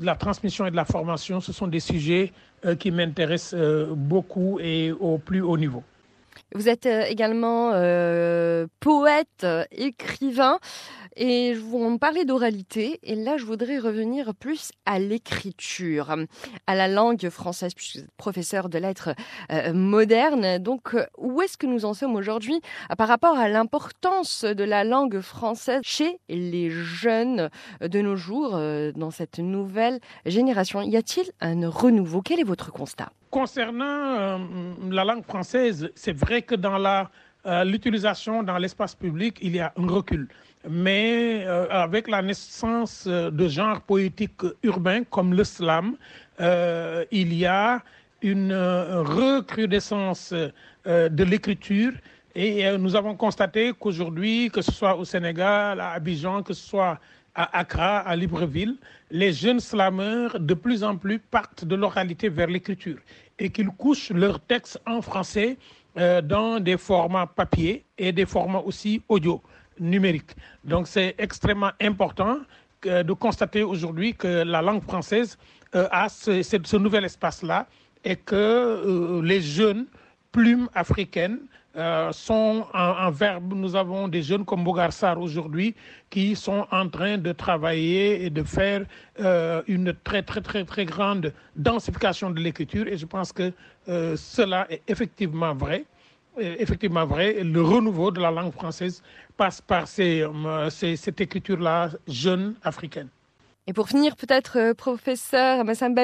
la transmission et de la formation, ce sont des sujets qui m'intéressent beaucoup et au plus haut niveau. Vous êtes euh, également euh, poète, écrivain, et me parlez d'oralité. Et là, je voudrais revenir plus à l'écriture, à la langue française, puisque vous êtes professeur de lettres euh, modernes. Donc, où est-ce que nous en sommes aujourd'hui par rapport à l'importance de la langue française chez les jeunes de nos jours, dans cette nouvelle génération? Y a-t-il un renouveau? Quel est votre constat? Concernant euh, la langue française, c'est vrai que dans la euh, l'utilisation dans l'espace public, il y a un recul. Mais euh, avec la naissance de genres poétiques urbains comme le slam, il y a une recrudescence de l'écriture et nous avons constaté qu'aujourd'hui, que ce soit au Sénégal, à Abidjan, que ce soit à Accra, à Libreville, les jeunes slameurs de plus en plus partent de l'oralité vers l'écriture et qu'ils couchent leurs textes en français euh, dans des formats papier et des formats aussi audio numériques. Donc c'est extrêmement important de constater aujourd'hui que la langue française euh, a ce, nouvel espace-là et que euh, les jeunes plumes africaines euh, sont en, verbe. Nous avons des jeunes comme Bogarsar aujourd'hui qui sont en train de travailler et de faire euh, une très très très très grande densification de l'écriture et je pense que euh, cela est effectivement vrai. Effectivement vrai, le renouveau de la langue française passe par ces, cette écriture-là jeune africaine. Et pour finir, peut-être, euh, professeur Massamba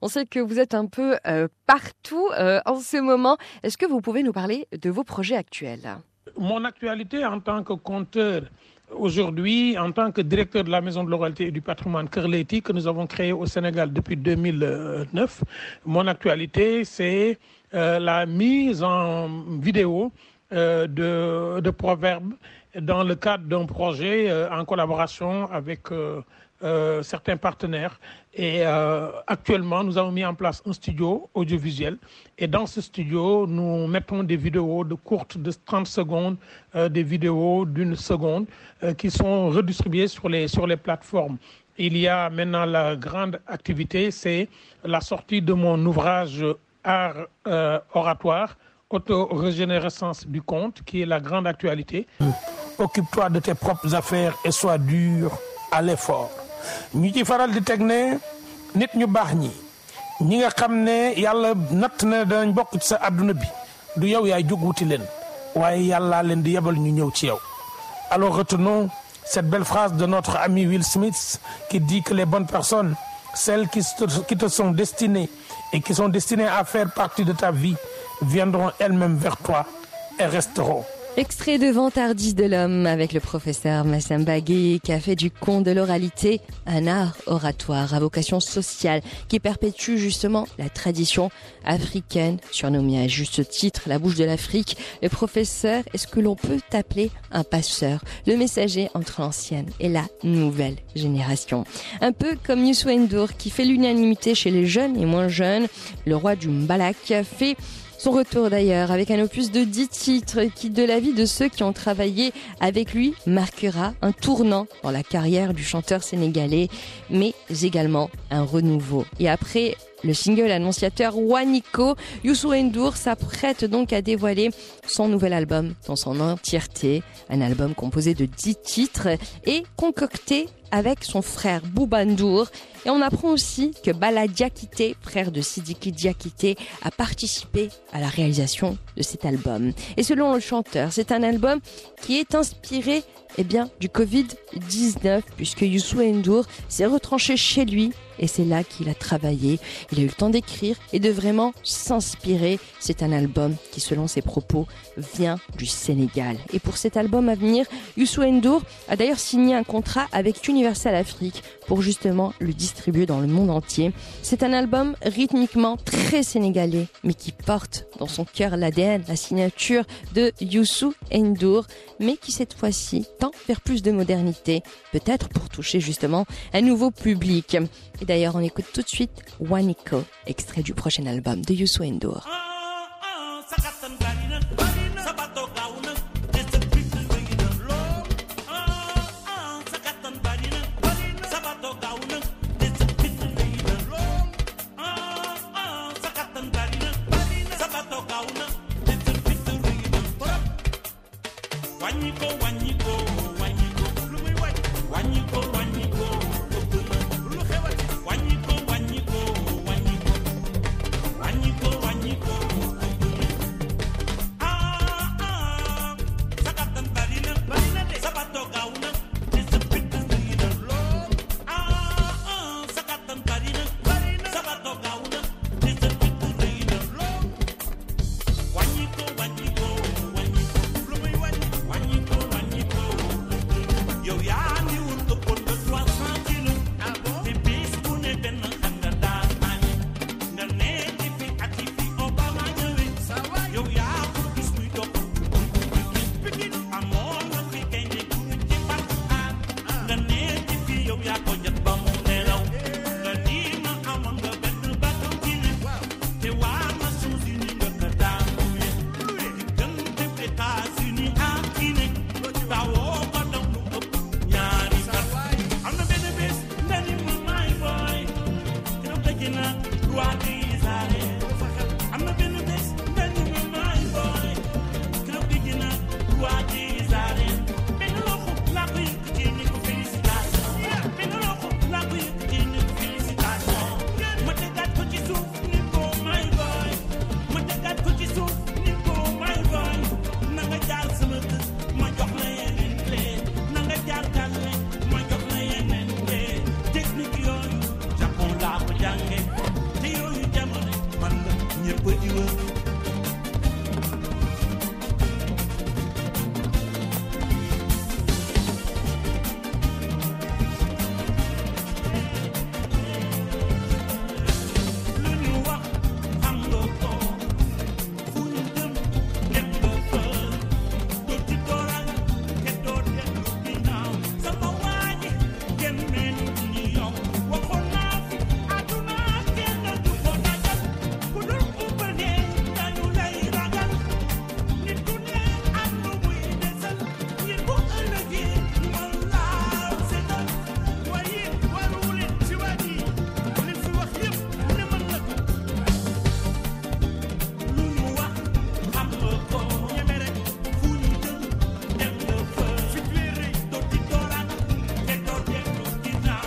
on sait que vous êtes un peu euh, partout euh, en ce moment. Est-ce que vous pouvez nous parler de vos projets actuels? Mon actualité en tant que conteur, aujourd'hui, en tant que directeur de la Maison de l'oralité et du patrimoine Kerleti, que nous avons créé au Sénégal depuis 2009, mon actualité, c'est la mise en vidéo de, de, proverbes dans le cadre d'un projet en collaboration avec euh, certains partenaires. Et euh, actuellement, nous avons mis en place un studio audiovisuel. Et dans ce studio, nous mettons des vidéos de courtes de 30 secondes, euh, des vidéos d'une seconde, qui sont redistribuées sur les, sur les plateformes. Il y a maintenant la grande activité, c'est la sortie de mon ouvrage Art oratoire auto-régénérescence du compte, qui est la grande actualité. Occupe-toi de tes propres affaires et sois dur à l'effort. Ñu ci faral di teg ne nit ñu baax ñi ñi nga xam ne yàlla natt na danañ bokk ci sa àdduna bi du yow yaay jóg wuti leen waaye yàllaa leen di yebal ñu ñëw ci yow alors retenons cette belle phrase de notre ami Will Smith qui dit que les bonnes personnes celles qui te, sont destinées et qui sont destinées à faire partie de ta vie viendront elles-mêmes vers toi et resteront. Extrait de Vantardis de l'homme avec le professeur Massamba Gueye qui a fait du conte de l'oralité un art oratoire à vocation sociale qui perpétue justement la tradition africaine surnommée à juste titre la bouche de l'Afrique. Le professeur est ce que l'on peut appeler un passeur, le messager entre l'ancienne et la nouvelle génération. Un peu comme Youssou N'Dour qui fait l'unanimité chez les jeunes et moins jeunes. Le roi du Mbalak fait son retour d'ailleurs avec un opus de 10 titres qui, de la vie de ceux qui ont travaillé avec lui, marquera un tournant dans la carrière du chanteur sénégalais, mais également un renouveau. Et après le single annonciateur Waniko, Youssou N'Dour s'apprête donc à dévoiler son nouvel album dans son entièreté, un album composé de 10 titres et concocté avec son frère Bouba Ndour. Et on apprend aussi que Bala Diakité, frère de Sidiki Diakité, a participé à la réalisation de cet album. Et selon le chanteur, c'est un album qui est inspiré eh bien, du Covid-19, puisque Youssou N'Dour s'est retranché chez lui et c'est là qu'il a travaillé. Il a eu le temps d'écrire et de vraiment s'inspirer. C'est un album qui, selon ses propos, vient du Sénégal. Et pour cet album à venir, Youssou N'Dour a d'ailleurs signé un contrat avec Universal Afrique pour justement le distribuer dans le monde entier. C'est un album rythmiquement très sénégalais, mais qui porte dans son cœur l'ADN, la signature de Youssou N'Dour, mais qui cette fois-ci tend vers plus de modernité, peut-être pour toucher justement un nouveau public. Et d'ailleurs, on écoute tout de suite Waniko, extrait du prochain album de Youssou N'Dour.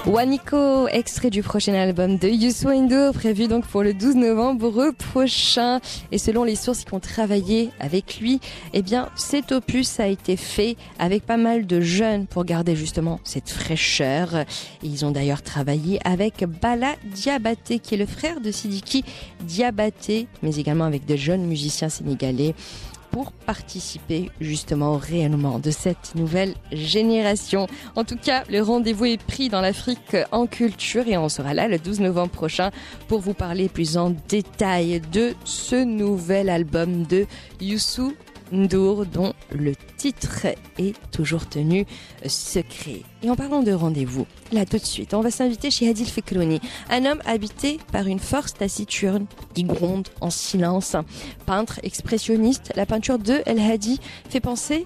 Waniko, extrait du prochain album de Youssou N'Dour, prévu donc pour le 12 novembre prochain. Et selon les sources qui ont travaillé avec lui, eh bien, cet opus a été fait avec pas mal de jeunes pour garder justement cette fraîcheur. Ils ont d'ailleurs travaillé avec Bala Diabaté, qui est le frère de Sidiki Diabaté, mais également avec de jeunes musiciens sénégalais pour participer justement au de cette nouvelle génération. En tout cas, le rendez-vous est pris dans l'Afrique en culture et on sera là le 12 novembre prochain pour vous parler plus en détail de ce nouvel album de Youssou N'Dour dont le titre est toujours tenu secret. Et en parlant de rendez-vous, là tout de suite, on va s'inviter chez Adil Fekrouni, un homme habité par une force taciturne qui gronde en silence. Peintre expressionniste, la peinture de El Hadi fait penser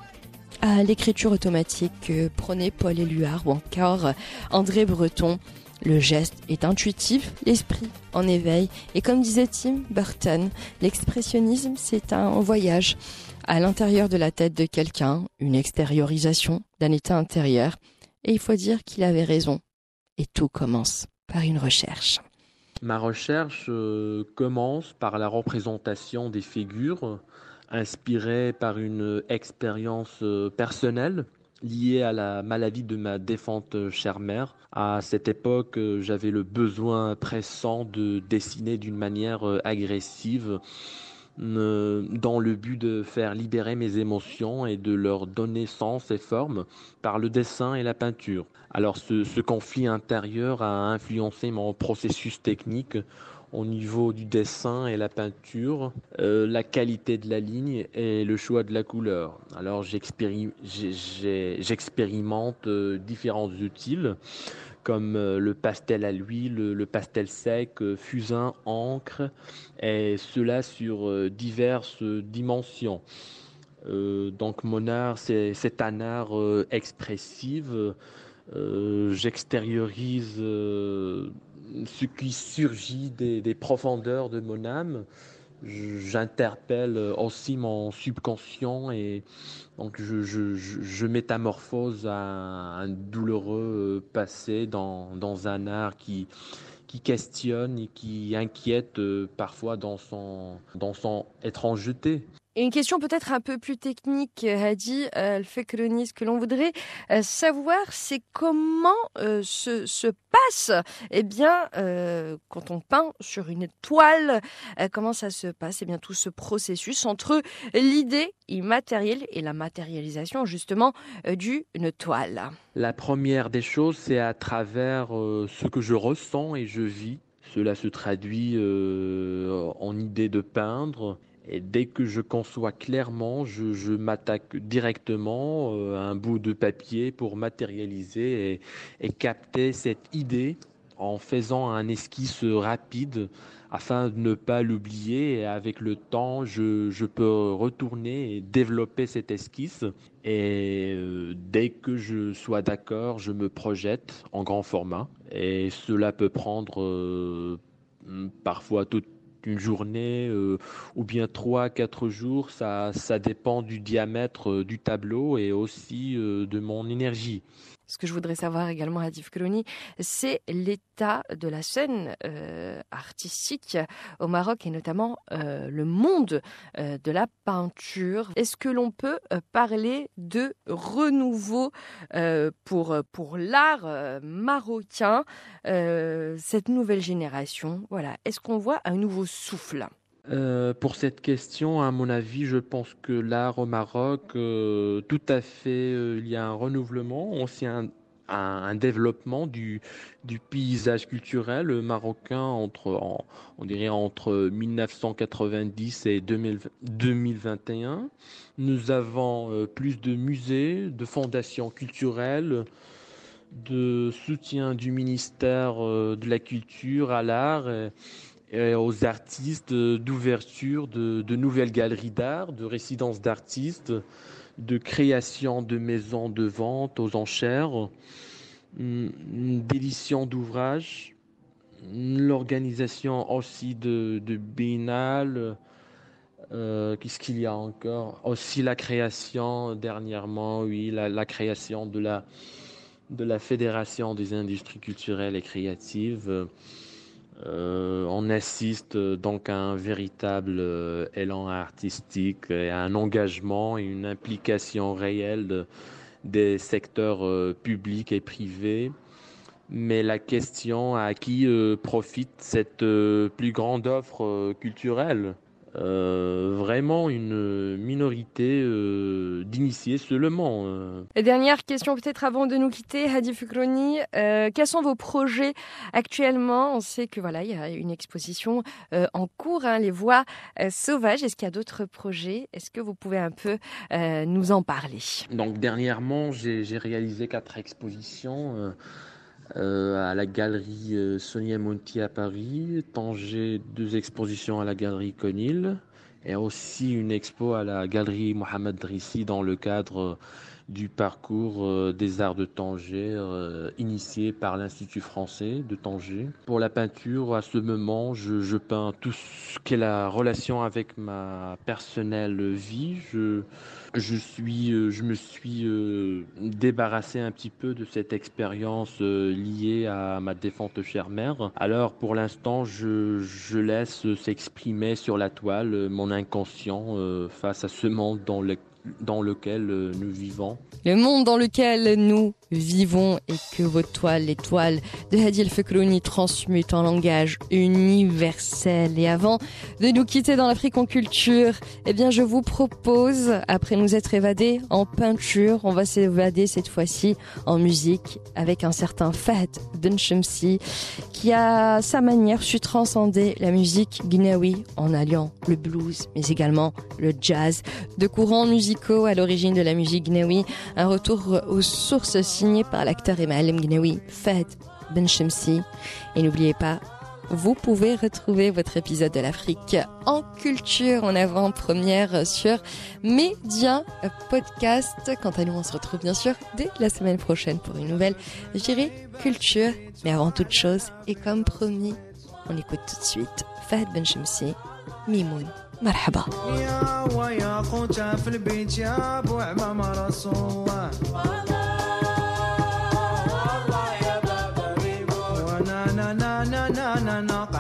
à l'écriture automatique que prenaient Paul Éluard ou encore André Breton. Le geste est intuitif, l'esprit en éveil. Et comme disait Tim Burton, l'expressionnisme, c'est un voyage à l'intérieur de la tête de quelqu'un, une extériorisation d'un état intérieur. Et il faut dire qu'il avait raison. Et tout commence par une recherche. Ma recherche euh, commence par la représentation des figures inspirées par une expérience euh, personnelle liée à la maladie de ma défunte chère mère. À cette époque, euh, j'avais le besoin pressant de dessiner d'une manière agressive dans le but de faire libérer mes émotions et de leur donner sens et forme par le dessin et la peinture. Alors ce, conflit intérieur a influencé mon processus technique au niveau du dessin et la peinture, euh, la qualité de la ligne et le choix de la couleur. Alors j'expérimente euh, différents outils comme euh, le pastel à l'huile, le, pastel sec, euh, fusain, encre, et cela sur euh, diverses dimensions. Donc mon art, c'est un art expressif. J'extériorise ce qui surgit des profondeurs de mon âme. J'interpelle aussi mon subconscient et donc je, métamorphose un, un douloureux passé dans, dans un art qui, qui questionne et qui inquiète euh, parfois dans son, dans son étrangeté. Une question peut-être un peu plus technique, Hadi, euh, le fait que ce que l'on voudrait euh, savoir, c'est comment euh, se, se passe, eh bien, euh, quand on peint sur une toile, euh, comment ça se passe, eh bien, tout ce processus entre l'idée immatérielle et la matérialisation, justement, euh, d'une toile? La première des choses, c'est à travers euh, ce que je ressens et je vis. Cela se traduit euh, en idée de peindre. Dès que je conçois clairement, je, m'attaque directement euh, à un bout de papier pour matérialiser et, capter cette idée en faisant un esquisse rapide afin de ne pas l'oublier. Et avec le temps, je, je peux retourner et développer cette esquisse. Et euh, dès que je sois d'accord, je me projette en grand format. Et cela peut prendre euh, parfois toute une journée euh, ou bien trois, quatre jours. Ça, ça dépend du diamètre euh, du tableau et aussi euh, de mon énergie. Ce que je voudrais savoir également, Hadif Koloni, c'est l'état de la scène euh, artistique au Maroc et notamment euh, le monde euh, de la peinture. Est-ce que l'on peut parler de renouveau pour, pour l'art marocain, cette nouvelle génération? Voilà. Est-ce qu'on voit un nouveau souffle? Euh, pour cette question, à mon avis, je pense que l'art au Maroc, euh, tout à fait, euh, il y a un renouvellement, aussi un, un, développement du, paysage culturel marocain entre, en- on dirait entre 1990 et 2000 2021. Nous avons plus de musées, de fondations culturelles, de soutien du ministère de la Culture à l'art. Aux artistes euh, d'ouverture de, nouvelles galeries d'art, de résidences d'artistes, de création de maisons de vente aux enchères, hum, d'édition d'ouvrages, l'organisation aussi de, de biennales. euh, Qu'est-ce qu'il y a encore? Aussi la création dernièrement, oui, la, la création de la de la Fédération des industries culturelles et créatives. Euh, on assiste euh, donc à un véritable euh, élan artistique, et à un engagement et une implication réelle de- des secteurs publics et privés. Mais la question à qui profite cette plus grande offre culturelle? Euh, Vraiment une minorité euh, d'initiés seulement. euh. Et dernière question peut-être avant de nous quitter, Hadi Fukroni. Euh, quels sont vos projets actuellement? On sait que voilà, il y a une exposition euh, en cours, hein, les voix euh, sauvages. Est-ce qu'il y a d'autres projets? Est-ce que vous pouvez un peu euh, nous en parler? Donc dernièrement, j'ai réalisé quatre expositions à la galerie euh, Sonia Monti à Paris, Tanger, deux expositions à la galerie Conil et aussi une expo à la galerie Mohamed Drissi dans le cadre euh, du parcours euh, des arts de Tanger euh, initié par l'Institut français de Tanger. Pour la peinture, à ce moment, je, je peins tout ce qui est la relation avec ma personnelle vie. Je, je suis, euh, je me suis débarrassé un petit peu de cette expérience liée à ma défunte chère mère. Alors, pour l'instant, je, je laisse s'exprimer sur la toile mon inconscient face à ce monde dans, le- dans lequel euh, nous vivons. Le monde dans lequel nous vivons et que vos toiles, les toiles de Hadi El transmutent en langage universel. Et avant de nous quitter dans l'Afrique en culture, eh bien, je vous propose, après nous être évadés en peinture, on va s'évader cette fois-ci en musique avec un certain Fahd Benchemsi qui a sa manière su transcender la musique gnawi en alliant le blues mais également le jazz de courants musicaux à l'origine de la musique gnawi un retour aux sources signées par l'acteur et Ma'alem Gnawi, Fahd Benchemsi. Et n'oubliez pas, vous pouvez retrouver votre épisode de l'Afrique en culture en avant-première sur Média Podcast. Quant à nous, on se retrouve bien sûr dès la semaine prochaine pour une nouvelle, je dirais, culture. Mais avant toute chose, et comme promis, on écoute tout de suite Fahd Benchemsi, Mimoun. Marhaba. يا ويا خوتا في البيت يا ابو عمام رسول الله and knock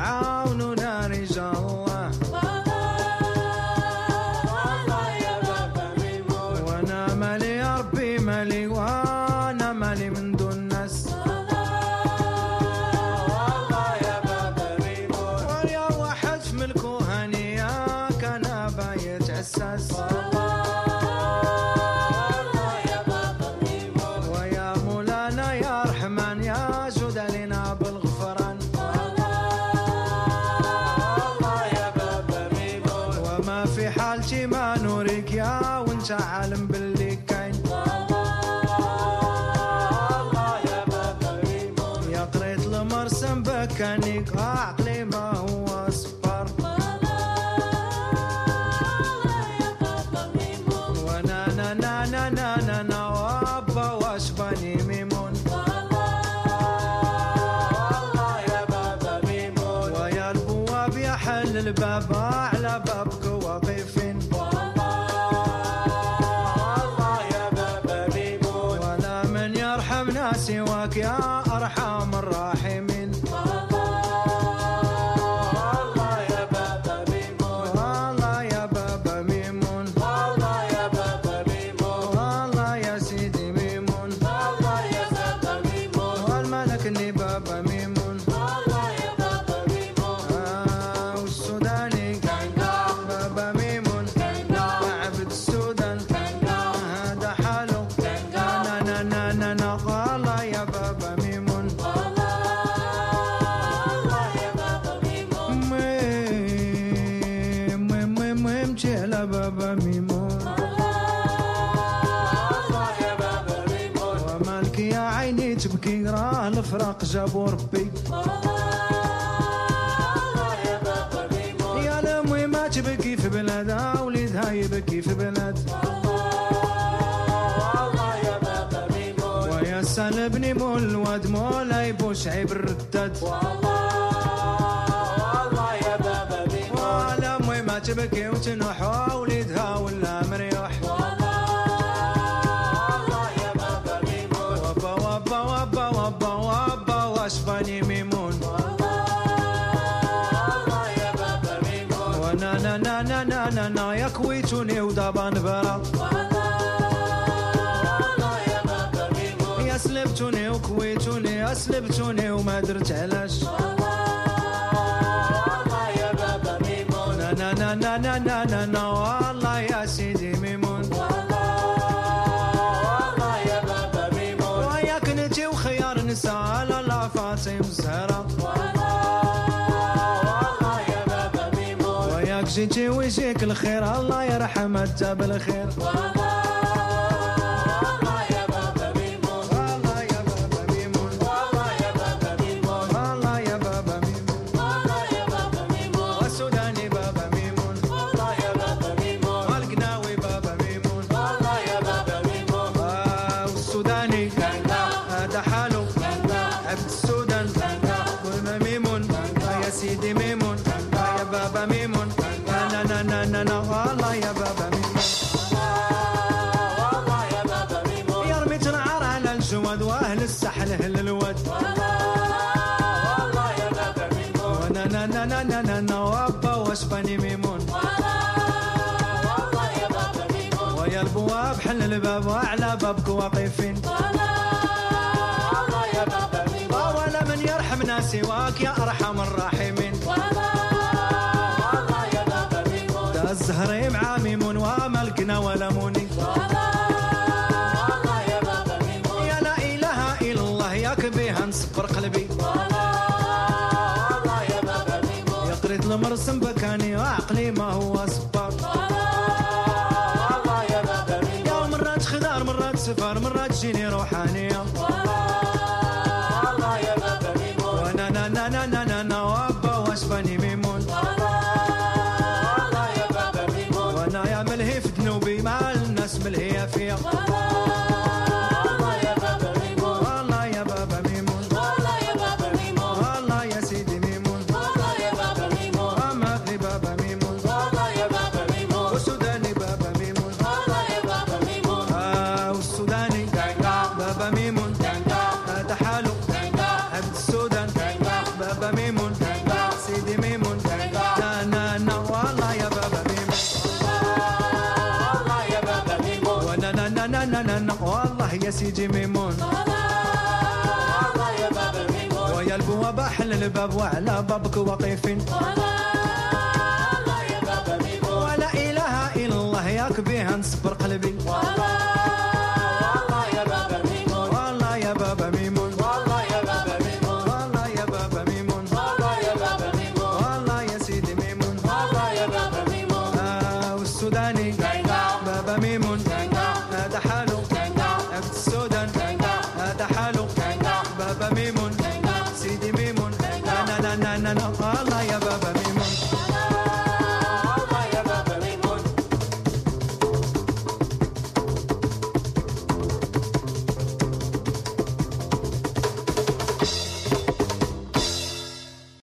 الحق جابو ربي. يا المهم ما تبكي في بلادها آه، وليدها يبكي في بلاد. بلادها حسن بني مول الواد مولاي بوشعي بالرداد والله والله يا بابا بني يا امي ما تبكي وتنحوا آه، وانا نا نا نا نا نا نا يا كويتوني ودابا نبرا يا سلبتوني وكويتوني يا سلبتوني وما درت علاش نا بالخير الله يرحمه جاب الخير بابك واقفين الله يا ولا من يرحمنا سواك يا أرحم الراحمين الله يا بابا دا الزهر معامم وملكنا ولا مني الله يا بابا يا لا إله إلا الله ياك بها نصبر قلبي الله يا بابا قريت المرسم بكاني وعقلي ما هو صبار سفر مرات تجيني روحانية. يا سيدي ميمون. ويا البواب احل الباب وعلى بابك واقفين